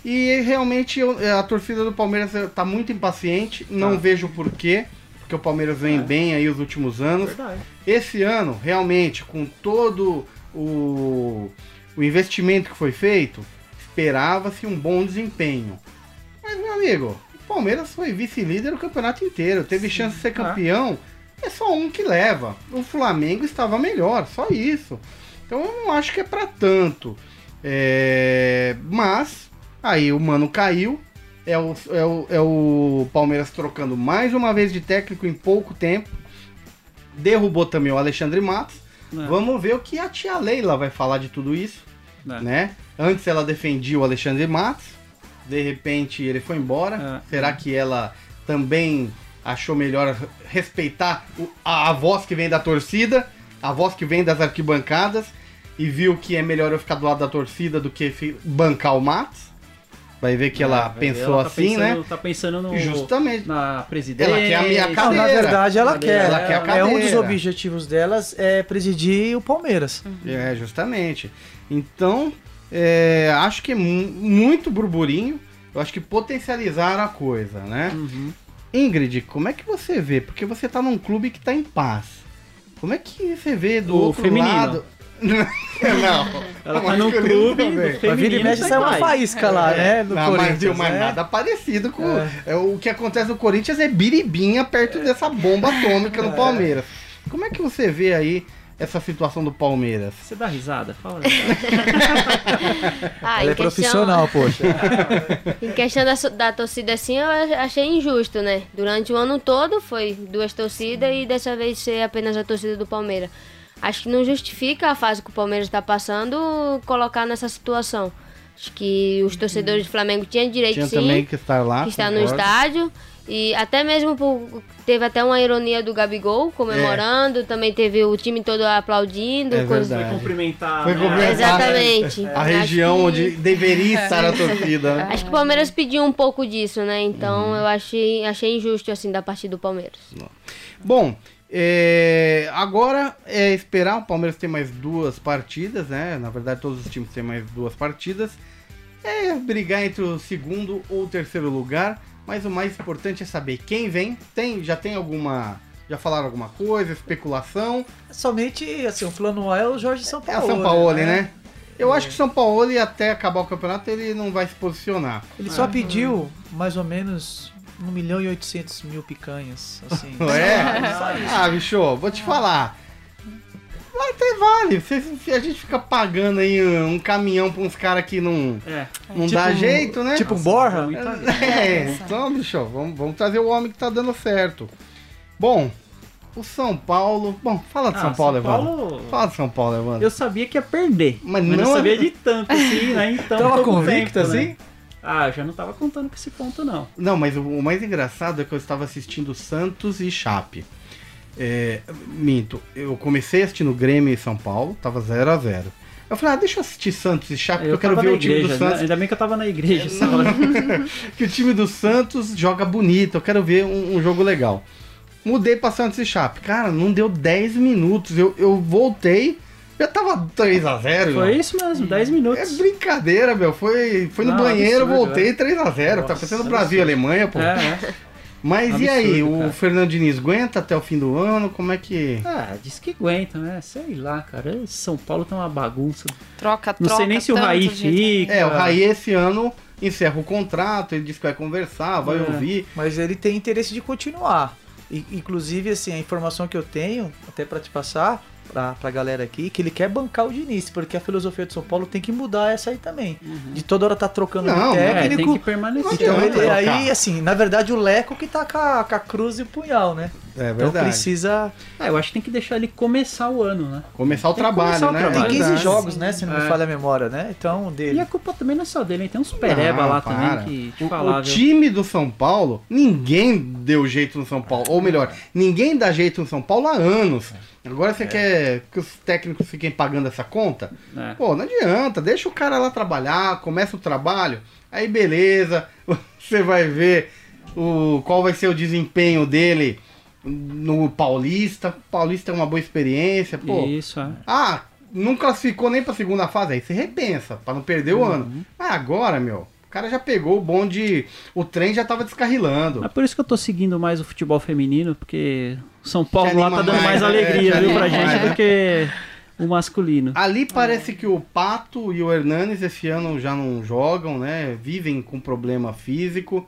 E realmente eu- a torcida do Palmeiras eh, tá muito impaciente, não Tá. vejo por quê, porque o Palmeiras vem É. bem aí os últimos anos. Verdade. Esse ano, realmente, com todo o, o investimento que foi feito, esperava-se um bom desempenho. Amigo, o Palmeiras foi vice-líder o campeonato inteiro, teve chance de ser campeão. É só um que leva. O Flamengo estava melhor, só isso. Então eu não acho que é pra tanto. É, Mas, aí o Mano caiu. É o, é, o, é o Palmeiras trocando mais uma vez de técnico em pouco tempo. Derrubou também o Alexandre Matos. É. Vamos ver o que a tia Leila vai falar de tudo isso, É. né? Antes ela defendia o Alexandre Matos, de repente ele foi embora. É. Será que ela também achou melhor respeitar a, a voz que vem da torcida, a voz que vem das arquibancadas e viu que é melhor eu ficar do lado da torcida do que bancar o Matos? Vai ver que ela É, pensou ela tá assim, pensando- né? Tá pensando no, Justamente. na presidência. Ela quer a minha Não, cadeira. na verdade ela Cadeira. quer. Ela quer a é um dos objetivos delas é presidir o Palmeiras. É, justamente. Então, é, acho que é mu- muito burburinho. Eu acho que potencializaram a coisa, né? Uhum. Ingrid, como é que você vê? Porque você tá num clube que tá em paz. Como é que você vê do O outro feminino. lado? Não. Ela tá no clube também. do Mas vira e feminino. mexe tá sai uma faísca lá, né? Do Não, mas, Corinthians, viu, mas né? nada parecido com. É. é, o que acontece no Corinthians é biribinha perto dessa bomba atômica no Palmeiras. Como é que você vê aí essa situação do Palmeiras? Você dá risada? Fala. Ah, Ela é questão- profissional, poxa. Em questão da, da torcida, assim, eu achei injusto, né? Durante o ano todo foi duas torcidas e dessa vez ser apenas a torcida do Palmeiras. Acho que não justifica a fase que o Palmeiras está passando colocar nessa situação. Acho que os torcedores do Flamengo tinham direito Tinha sim também que estar lá. que está no estádio. E até mesmo por, teve até uma ironia do Gabigol comemorando, também teve o time todo aplaudindo. É coisa- verdade. Cumprimentar. Foi né? cumprimentar. Exatamente. A região que- onde deveria estar a torcida. né? Acho que o Palmeiras pediu um pouco disso, né? Então eu achei, achei injusto assim da parte do Palmeiras. Bom, é, agora é esperar. O Palmeiras tem mais duas partidas, né? Na verdade, todos os times têm mais duas partidas. É brigar entre o segundo ou o terceiro lugar. Mas o mais importante é saber quem vem. Tem, já tem alguma. Já falaram alguma coisa, especulação. Somente, assim, o plano A é o Jorge É Sampaoli. a São Paulo, né? Eu acho que São Paulo, até acabar o campeonato, ele não vai se posicionar. Ele só pediu mais ou menos 1 milhão e 800 mil picanhas, assim. É? Ah, bicho, vou te falar. Até vale. Se, se a gente fica pagando aí um caminhão pra uns caras que não, É. não Tipo dá jeito, né? Tipo um Borra? ali. É, então, bicho, vamos, vamos trazer o homem que tá dando certo. Bom, o São Paulo. Bom, fala de Ah, São Paulo, São Evandro. Paulo- Fala de São Paulo, Evandro. Eu sabia que ia perder. Mas Mas, não- não sabia de tanto assim, né? Então. Tava convicto, tempo, né? assim? Ah, eu já não tava contando com esse ponto, não. Não, mas o, o mais engraçado é que eu estava assistindo Santos e Chape. É, minto, eu comecei assistindo Grêmio e São Paulo, tava 0 a 0 Eu falei, ah, deixa eu assistir Santos e Chape, porque eu, quero ver o time igreja, do né? Santos. Ainda bem que eu tava na igreja que o time do Santos joga bonito, eu quero ver um, um jogo legal. Mudei pra Santos e Chape. Cara, não deu 10 minutos. Eu, eu voltei, já tava 3x0. Foi isso mesmo, 10 É minutos. brincadeira, meu. Foi, foi no Não, banheiro, absurdo, voltei é. 3x0. Tá Nossa, pensando Brasil e Alemanha, pô. É, é. Mas e aí, absurdo, o cara. Fernando Diniz aguenta até o fim do ano? Como é que. Ah, diz que aguenta, né? Sei lá, cara. São Paulo tá uma bagunça. Troca, Não troca. sei nem se o Raí fica. É, o Raí esse ano encerra o contrato, ele disse que vai conversar, vai É. ouvir. Mas ele tem interesse de continuar. E, inclusive, assim, a informação que eu tenho, até pra te passar, pra, pra galera aqui, que ele quer bancar o Diniz, porque a filosofia do São Paulo tem que mudar essa aí também. De toda hora tá trocando Não, de é, É, tem técnico. que permanecer. Então ele aí, assim, na verdade o Leco que tá com a, com a cruz e o punhal, né? É Então verdade. precisa. É, eu acho que tem que deixar ele começar o ano, né? Começar o Tem trabalho, começar o né? trabalho. Tem 15 Verdade. jogos, né? Se não me É. falha a memória, né? Então, dele. E a culpa também não é só dele, hein? tem uns pereba Não, lá para. também que te o, falar, o time do São Paulo, ninguém deu jeito no São Paulo. Ou melhor, ninguém dá jeito no São Paulo há anos. Agora É. você quer que os técnicos fiquem pagando essa conta? É. Pô, não adianta. Deixa o cara lá trabalhar, começa o trabalho, aí beleza. Você vai ver o, qual vai ser o desempenho dele no Paulista. Paulista é uma boa experiência. Pô, Isso, é. ah, não classificou nem pra segunda fase, aí você repensa, pra não perder o ano. Mas agora, meu, cara já pegou o bonde, o trem já tava descarrilando. É por isso que eu tô seguindo mais o futebol feminino, porque o São Paulo lá tá dando mais, mais né? alegria, Te viu, pra gente mais, né? do que o masculino. Ali parece que o Pato e o Hernanes esse ano já não jogam, né? Vivem com problema físico.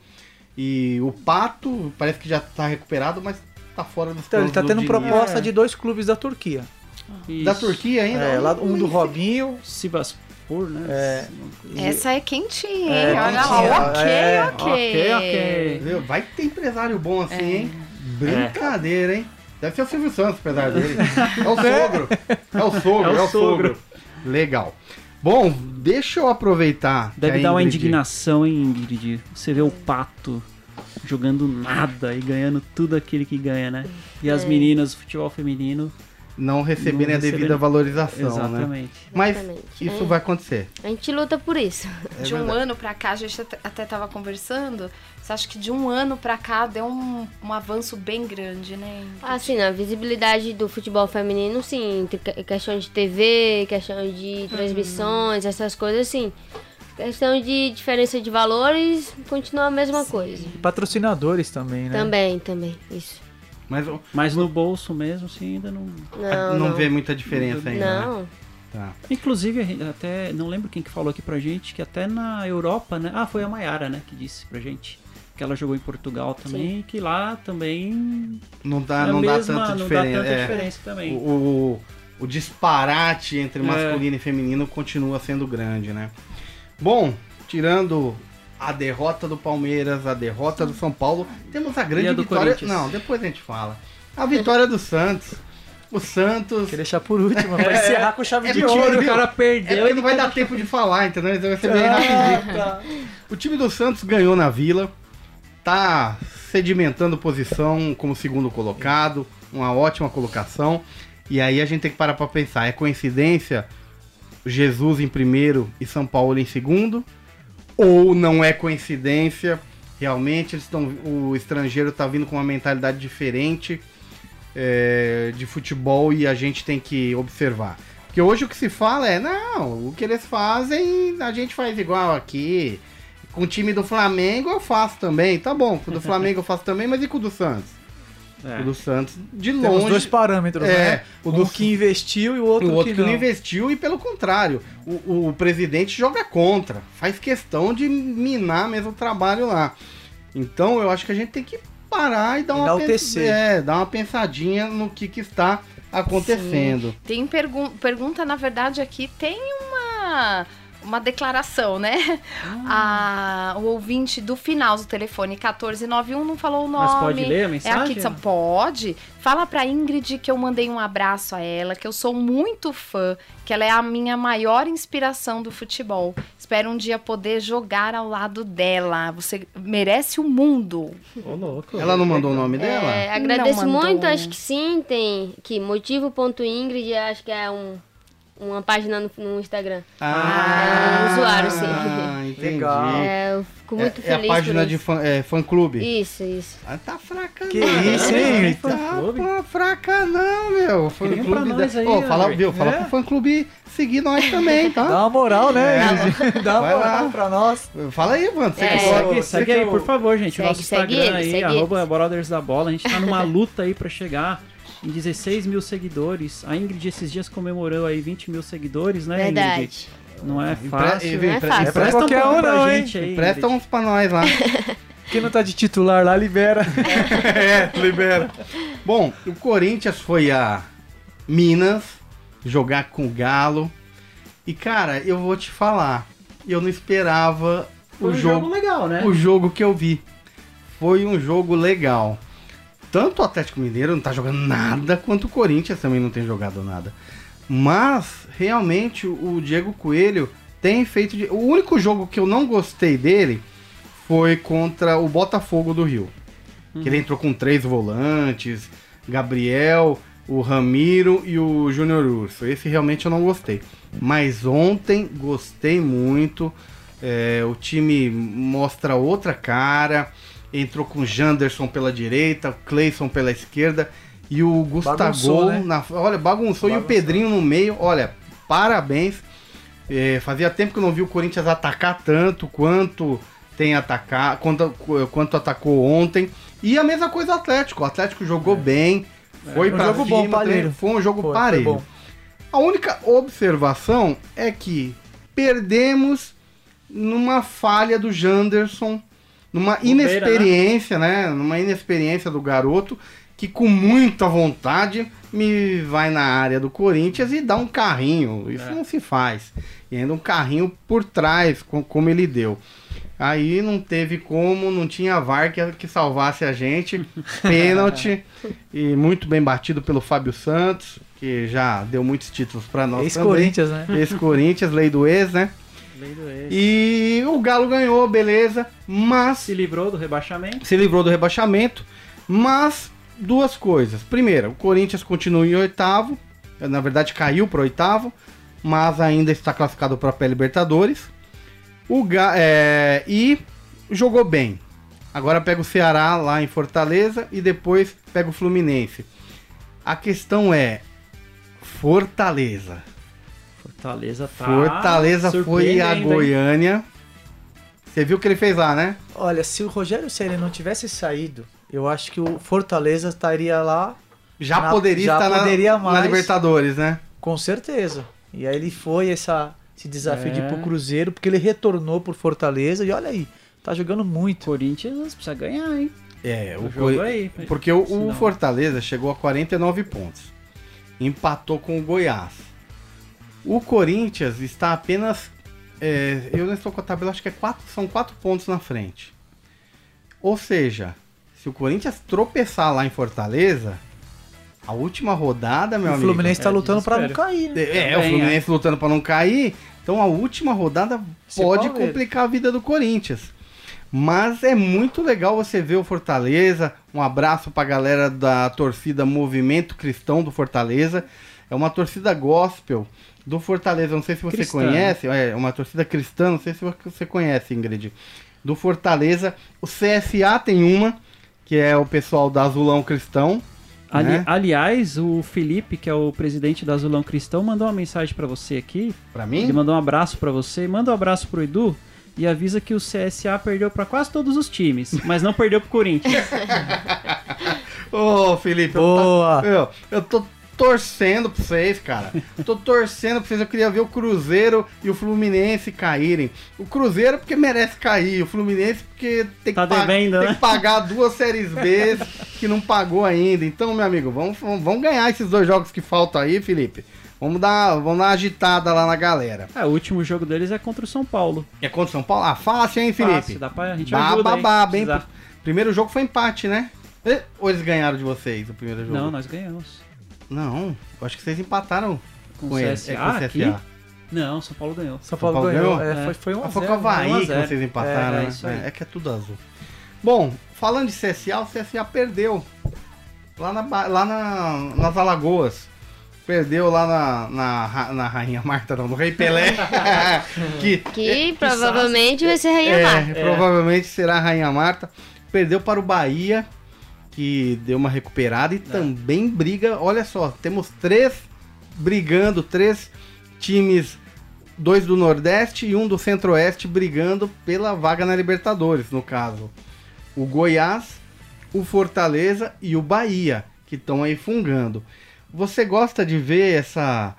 E o Pato parece que já tá recuperado, mas tá fora dos Então, ele tá tendo proposta É. de dois clubes da Turquia. Da Isso. Turquia ainda? É, lá, um do Robinho. Né? É. Essa é quentinha, É, hein? Olha lá, ok, é. ok. Ok, ok. Viu? Vai ter empresário bom assim, É. hein? Brincadeira, hein? Deve ser o Silvio Santos, apesar dele. É o sogro. É o sogro, É o é o sogro. sogro. Legal. Bom, deixa eu aproveitar. que Deve dar uma indignação, hein, Ingrid? Você vê o Pato jogando nada e ganhando tudo aquele que ganha, né? E as É. meninas do futebol feminino, Não receberem Não a devida receberem- valorização, né? exatamente. Mas Exatamente. isso É. vai acontecer. A gente luta por isso. De um verdade. ano pra cá, a gente até- tava conversando. Você acha que de um ano pra cá deu um, um avanço bem grande, né? Assim, na visibilidade do futebol feminino, sim. Questão de TV, questão de transmissões, essas coisas, sim. Questão de diferença de valores, continua a mesma coisa. E patrocinadores também, né? Também, também, isso. Mas Mas no bolso mesmo, assim, ainda não. Não, não, não. vê muita diferença ainda. né? Não. Tá. Inclusive, até. Não lembro quem que falou aqui pra gente, que até na Europa, né? Ah, foi a Mayara, né? Que disse pra gente. Que ela jogou em Portugal também, e que lá também. Não dá, é não dá mesma- tanta não diferença. dá tanta é. diferença também. O, o, o disparate entre É. masculino e feminino continua sendo grande, né? Bom, tirando a derrota do Palmeiras, a derrota do São Paulo, temos a grande a vitória. Não, depois a gente fala. A vitória do Santos. O Santos. Queria deixar por último, pra encerrar com chave É de ouro. o cara É perdeu e não vai dar tempo de falar, entendeu? Então vai ser bem rapidinho. Ah, tá. O time do Santos ganhou na Vila, tá sedimentando posição como segundo colocado, uma ótima colocação. E aí a gente tem que parar pra pensar, é coincidência Jesus em primeiro e São Paulo em segundo? Ou não é coincidência? Realmente eles estão, o estrangeiro tá vindo com uma mentalidade diferente é, de futebol e a gente tem que observar. Porque hoje o que se fala é, não, o que eles fazem, a gente faz igual aqui. Com o time do Flamengo eu faço também, tá bom. Com o do Flamengo eu faço também, mas e com o do Santos? É. O do Santos, de Temos longe. dois parâmetros, É, né? o do- do que investiu e o outro, o outro que que não não. investiu e pelo contrário, o, o presidente joga contra, faz questão de minar mesmo o trabalho lá. Então eu acho que a gente tem que parar e dar uma, Enaltecer. pens- é, dar uma pensadinha no que, que está acontecendo. Tem pergun pergunta, na verdade, aqui tem uma, uma declaração, né? Ah. A, o ouvinte do final do telefone 1491 não falou o nome. Mas pode ler a É mensagem? aqui de São Pode. Fala pra Ingrid que eu mandei um abraço a ela, que eu sou muito fã, que ela é a minha maior inspiração do futebol. Espero um dia poder jogar ao lado dela. Você merece o mundo. Ô, louco. Ela não mandou o nome dela? É, agradeço muito, acho que sim, tem que motivo.ingrid, acho que é um uma página no, no Instagram. Ah, é um usuário, sim. Entendi. Legal. É, eu fico muito é, é a feliz página por de fã, é, fã clube. Isso, isso. Ah, tá fraca Que não. isso, hein? Tá Fã-clube? pô, fraca não, meu. Fã Cria clube nós aí, Ô, fala, viu? Fala É. pro fã clube seguir nós também, Dá tá? uma moral, né? É. Dá uma moral pra nós. Fala aí, mano. Você É. que Segue, segue que aí, por favor, gente. Segue, o nosso segue Instagram ele, aí, segue arroba Brothers da Bola. A gente tá numa luta aí pra chegar em 16 mil seguidores. A Ingrid esses dias comemorou aí 20 mil seguidores, né, Ingrid? Verdade. Não é Empre- fácil. Não é empre- fácil. É Empresta um qualquer pouco um pra não, hein? gente aí, Empresta Ingrid. uns pra nós lá. Quem não tá de titular lá, libera. é, libera. Bom, o Corinthians foi a Minas jogar com o Galo. E, cara, eu vou te falar. Eu não esperava Foi o um jogo, legal, né? o jogo que eu vi. Foi um jogo legal. Tanto o Atlético Mineiro não tá jogando nada, quanto o Corinthians também não tem jogado nada. Mas, realmente, o Diego Coelho tem feito. De... O único jogo que eu não gostei dele foi contra o Botafogo do Rio. Que ele entrou com três volantes: Gabriel, o Ramiro e o Júnior Urso. Esse realmente eu não gostei. Mas ontem gostei muito. É, o time mostra outra cara. Entrou com o Janderson pela direita, o Cleison pela esquerda e o Gustavo Bagunçou, né? na olha bagunçou, e o Bagunçou. Pedrinho no meio. Olha, parabéns. É, fazia tempo que eu não vi o Corinthians atacar tanto quanto tem atacar, quanto, quanto atacou ontem. E a mesma coisa o Atlético. O Atlético jogou bem, foi Um pra jogo cima, bom, parelho. Foi um jogo Foi, foi parelho. bom. A única observação é que perdemos numa falha do Janderson, numa Bobeira, inexperiência, né? Numa inexperiência do garoto que com muita vontade me vai na área do Corinthians e dá um carrinho. Isso É. não se faz. E ainda um carrinho por trás, com- como ele deu. Aí não teve como, não tinha VAR que, que salvasse a gente. Pênalti. e muito bem batido pelo Fábio Santos, que já deu muitos títulos para nós. Ex-Corinthians, né? Ex-Corinthians, lei do ex, né? E o Galo ganhou, beleza. Mas Se livrou do rebaixamento. se livrou do rebaixamento. Mas duas coisas. Primeiro, o Corinthians continua em oitavo. Na verdade, caiu para oitavo. Mas ainda está classificado para a Libertadores. O Ga é, e jogou bem. Agora pega o Ceará lá em Fortaleza e depois pega o Fluminense. A questão é Fortaleza. Fortaleza tá. Fortaleza foi a? Goiânia. Você viu o que ele fez lá, né? Olha, se o Rogério Ceni não tivesse saído, eu acho que o Fortaleza estaria lá Já Na- poderia já estar na- poderia na, mais. Libertadores, né? com certeza. E aí ele foi essa, esse desafio de ir É. pro Cruzeiro, porque ele retornou pro Fortaleza e olha aí, tá jogando muito. Corinthians precisa ganhar, hein? É, O o jogo aí. Porque o, o Fortaleza chegou a 49 pontos. Empatou com o Goiás. O Corinthians está apenas. é, eu não estou com a tabela, acho que é quatro, são quatro pontos na frente. Ou seja, se o Corinthians tropeçar lá em Fortaleza, a última rodada, meu o amigo. Fluminense tá é lutando pra não cair, né? É, é, o Fluminense lutando para não cair. Então a última rodada Se pode complicar a vida do Corinthians. Mas é muito legal você ver o Fortaleza. Um abraço pra galera da torcida Movimento Cristão do Fortaleza. É uma torcida gospel do Fortaleza. Não sei se você Cristã. conhece. É uma torcida cristã. Não sei se você conhece, Ingrid. Do Fortaleza. O CSA tem uma, que é o pessoal da Azulão Cristão. Ali- né? Aliás, o Felipe, que é o presidente da Azulão Cristão, mandou uma mensagem pra você aqui. Pra mim? Ele mandou um abraço pra você. Manda um abraço pro Edu e avisa que o CSA perdeu pra quase todos os times, mas não perdeu pro Corinthians. Ô, Felipe, eu Boa! tô, eu, eu tô torcendo pra vocês, cara. Tô torcendo pra vocês. Eu queria ver o Cruzeiro e o Fluminense caírem. O Cruzeiro porque merece cair, o Fluminense porque tem que, Tá pa- devendo, tem né? que pagar duas séries B que não pagou ainda. Então, meu amigo, vamos, vamos ganhar esses dois jogos que faltam aí, Felipe. Vamos dar, vamos dar uma agitada lá na galera. É, o último jogo deles é contra o São Paulo. É contra o São Paulo? Ah, fácil, hein, Felipe? Fácil, dá pra, a gente Ba- ajuda aí, ba- se bem. precisar. Primeiro jogo foi empate, né? Ou eles ganharam de vocês o primeiro jogo? Não, nós ganhamos. Não, eu acho que vocês empataram Com com, o eles. CSA, É, com o CSA. aqui? Não, São Paulo ganhou. São Paulo, Paulo ganhou. ganhou? É, É. Foi, foi um Ah, a foi com o Havaí 1 a que 0. vocês empataram, É, é né? aí. É, é que é tudo azul. Bom, falando de CSA, o CSA perdeu. Lá, na, lá na- nas Alagoas. perdeu lá na, na, na Rainha Marta, não, no Rei Pelé. que Que provavelmente vai ser Rainha é, Marta. provavelmente será a Rainha Marta. Perdeu para o Bahia, que deu uma recuperada É. e também briga. Olha só, temos três brigando, três times, dois do Nordeste e um do Centro-Oeste brigando pela vaga na Libertadores, no caso. O Goiás, o Fortaleza e o Bahia, que estão aí fungando. Você gosta de ver essa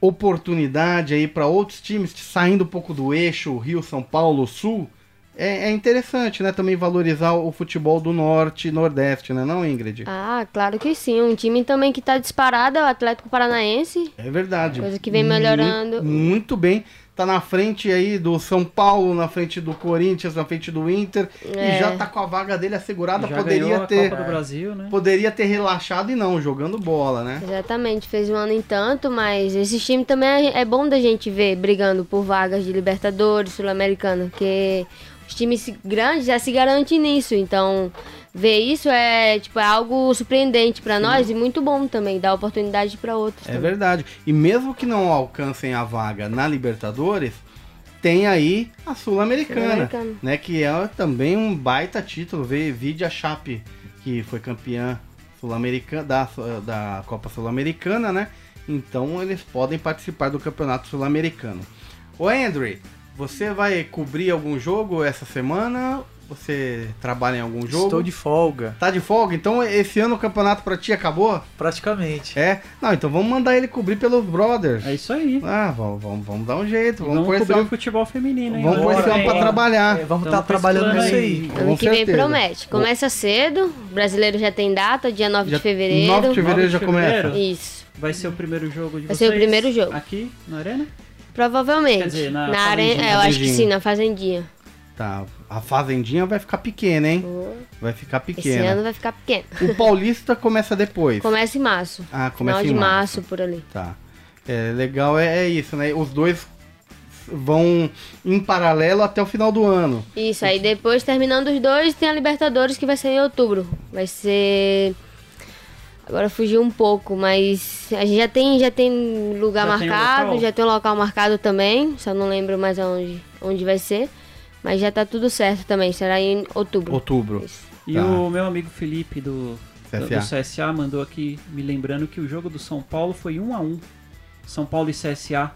oportunidade aí para outros times saindo um pouco do eixo Rio, São Paulo, Sul? É, é interessante, né? Também valorizar o futebol do Norte e Nordeste, né, não, Ingrid? Ah, claro que sim. Um time também que tá disparado é o Atlético Paranaense. É verdade. Coisa que vem melhorando. Muito, muito bem. Tá na frente aí do São Paulo, na frente do Corinthians, na frente do Inter. E É. já tá com a vaga dele assegurada. Já Poderia ter. Copa do Brasil, né? Poderia ter relaxado e não, jogando bola, né? Exatamente, fez um ano em tanto, mas esse time também é, é bom da gente ver brigando por vagas de Libertadores, Sul-Americana, porque os times grandes já se garantem nisso, então ver isso é tipo é algo surpreendente pra nós e muito bom também, dar oportunidade pra outros. É também. verdade. E mesmo que não alcancem a vaga na Libertadores, tem aí a Sul-Americana, Sul-Americana. né? Que é também um baita título. Vê, vide a Chape, que foi campeã sul-americana da, da Copa Sul-Americana, né? Então eles podem participar do Campeonato Sul-Americano. Ô Andrew, você vai cobrir algum jogo essa semana? Você trabalha em algum jogo? Estou de folga, Tá de folga? Então esse ano o campeonato pra ti acabou? praticamente. É? Não, então vamos mandar ele cobrir pelos brothers. É isso aí. Ah, vamos, vamos, vamos dar um jeito. Vamos, Vamos, cobrir o futebol feminino, hein? vamos pôr esse homem pra hein? trabalhar. É, vamos estar com trabalhando nisso aí. aí. Ano Com que vem certeza. promete. Começa cedo, o brasileiro já tem data, dia 9 Já- de fevereiro. 9 de fevereiro já de fevereiro? começa. Isso, Vai ser o primeiro jogo de Vai vocês? ser o primeiro jogo. Aqui, na Arena? Provavelmente. Quer dizer, na arena, Fazendinha. é, eu acho que sim, na fazendinha. Tá, a fazendinha vai ficar pequena, hein? Vai ficar Esse pequena. ano vai ficar pequeno. O Paulista começa depois. Começa em março. Ah, começa Final em de março. março, por ali. Tá. É, legal é, é isso, né? Os dois vão em paralelo até o final do ano. Isso, aí depois, terminando os dois, tem a Libertadores que vai ser em outubro. Vai ser. Agora fugiu um pouco, mas a gente já tem, já tem lugar Já tem marcado, local? já tem o local marcado também, só não lembro mais aonde, onde vai ser. Mas já tá tudo certo também, será em outubro. Outubro. Isso. E Tá. o meu amigo Felipe do do CSA. CSA mandou aqui me lembrando que o jogo do São Paulo foi 1 a 1 São Paulo e CSA.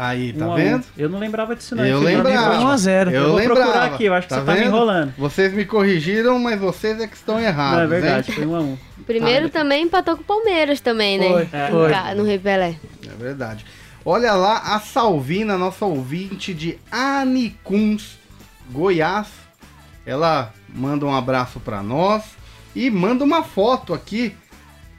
Aí, 1 tá 1. vendo? Eu não lembrava disso não. Eu lembrava. 1 a 0. Eu Eu vou lembrava. procurar aqui, eu acho que você tá me enrolando. Vocês me corrigiram, mas vocês é que estão errados. Não, é verdade, hein? foi 1 a 1 Primeiro Ah, também empatou com o Palmeiras também, né? Foi, É. foi. No Rei Pelé. É verdade. Olha lá a Salvina, nossa ouvinte de Anicuns, Goiás. Ela manda um abraço pra nós e manda uma foto aqui.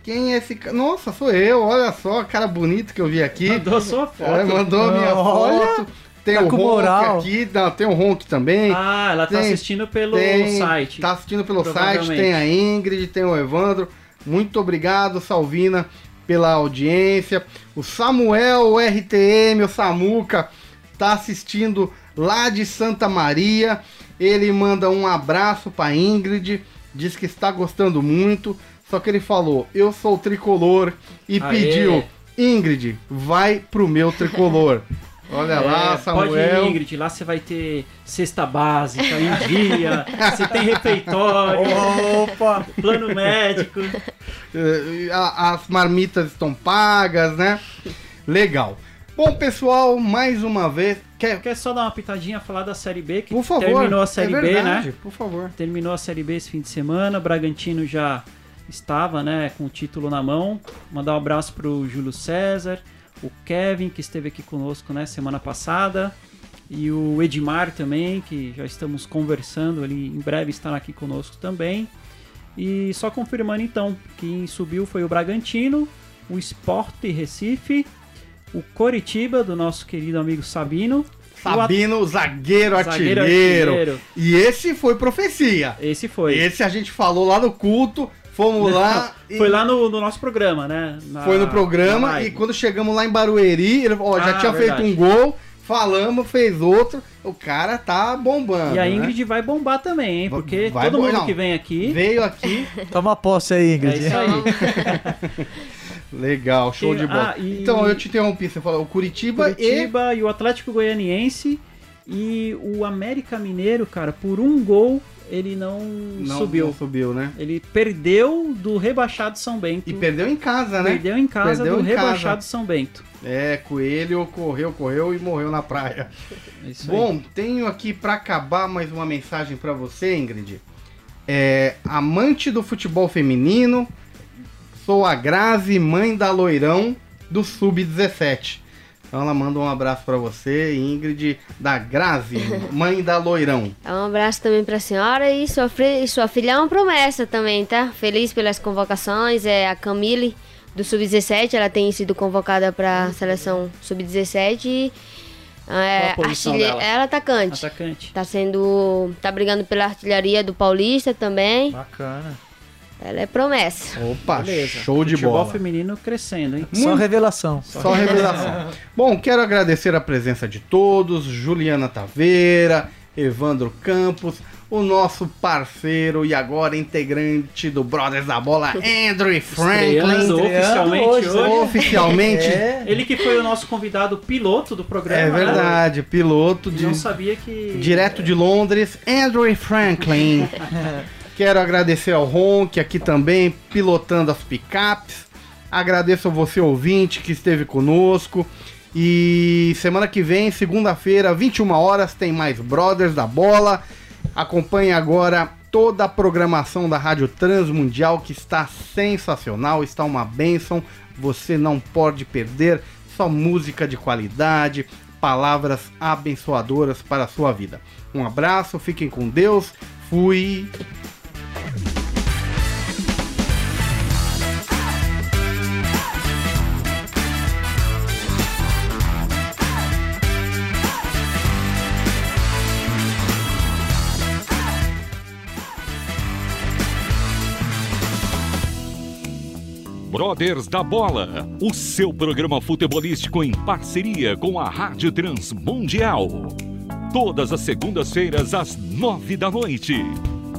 Quem é esse cara? Nossa, sou eu. Olha só, cara bonito que eu vi aqui. Mandou sua foto. Ela mandou a minha Olha, foto. Tem tá o com Ronk moral. aqui, não, tem o Ronk também. Ah, ela tá Tem- assistindo pelo tem, site. Tá assistindo pelo site, tem a Ingrid, tem o Evandro. Muito obrigado, Salvina, pela audiência. O Samuel, o RTM, o Samuca, tá assistindo lá de Santa Maria. Ele manda um abraço pra Ingrid, diz que está gostando muito. Só que ele falou, eu sou tricolor e Aê. pediu, Ingrid, vai pro meu tricolor. Olha É, lá, Pode ir, Samuel. Ingrid, lá você vai ter cesta básica em dia, você tem refeitório, Opa! plano médico. As marmitas estão pagas, né? Legal. Bom, pessoal, mais uma vez. Quer, Quer só dar uma pitadinha falar da Série B, que por favor. terminou a Série é B, verdade, né? Por favor. Terminou a Série B esse fim de semana, o Bragantino já estava, né, com o título na mão. Mandar um abraço pro Júlio César, o Kevin, que esteve aqui conosco, né, semana passada, e o Edmar também, que já estamos conversando, ele em breve estará aqui conosco também. E só confirmando então, quem subiu foi o Bragantino, o Sport Recife, o Coritiba, do nosso querido amigo Sabino. o Sabino, zagueiro, Zagueiro artilheiro. artilheiro. E esse foi profecia. Esse foi. Esse a gente falou lá no culto, fomos lá. e- Foi lá no, no nosso programa, né? Na- Foi no programa e quando chegamos lá em Barueri, ele ó, já Ah, tinha verdade. feito um gol, falamos, fez outro. O cara tá bombando. E a né? Ingrid vai bombar também, hein? Porque vai todo mundo não. que vem aqui. veio aqui. Toma posse aí, É Ingrid. isso aí. Legal, show E- de bola. ah, e- Então, eu te interrompi, você falou o Curitiba, Curitiba e... o Atlético Goianiense e o América Mineiro, cara, por um gol ele não. Não, subiu. não subiu, né? Ele perdeu do rebaixado São Bento. E perdeu em casa, né? Perdeu em casa Perdeu do em casa. rebaixado São Bento. É, Coelho correu, correu e morreu na praia. É isso aí. Bom, tenho aqui pra acabar mais uma mensagem pra você, Ingrid. É, amante do futebol feminino, sou a Grazi, mãe da Loirão do Sub-17. Então ela manda um abraço pra você, Ingrid, da Grazi, mãe da Loirão. Um abraço também pra senhora e sua, fri- sua filha é uma promessa também, tá? Feliz pelas convocações. É a Camille do Sub-17, ela tem sido convocada pra seleção Sub-17 e é, a artilhe- ela é atacante. Atacante. Tá sendo. tá brigando pela artilharia do Paulista também. Bacana. Ela é promessa. Opa, Beleza. show de Futebol bola. feminino crescendo, hein? Só revelação. Só revelação. Bom, quero agradecer a presença de todos, Juliana Taveira, Evandro Campos, o nosso parceiro e agora integrante do Brothers da Bola, Andrew Estreando Franklin. oficialmente hoje, hoje. né? Oficialmente, é, É. Ele que foi o nosso convidado piloto do programa. né? verdade, piloto de, Não sabia que. direto de Londres, Andrew Franklin. Quero agradecer ao Ronk aqui também, pilotando as picapes. Agradeço a você, ouvinte, que esteve conosco. E semana que vem, segunda-feira, 21 horas, tem mais Brothers da Bola. Acompanhe agora toda a programação da Rádio Transmundial, que está sensacional, está uma bênção. Você não pode perder. Só música de qualidade, palavras abençoadoras para a sua vida. Um abraço, fiquem com Deus. Fui. Brothers da Bola, o seu programa futebolístico em parceria com a Rádio Transmundial. Todas as segundas-feiras às nove da noite.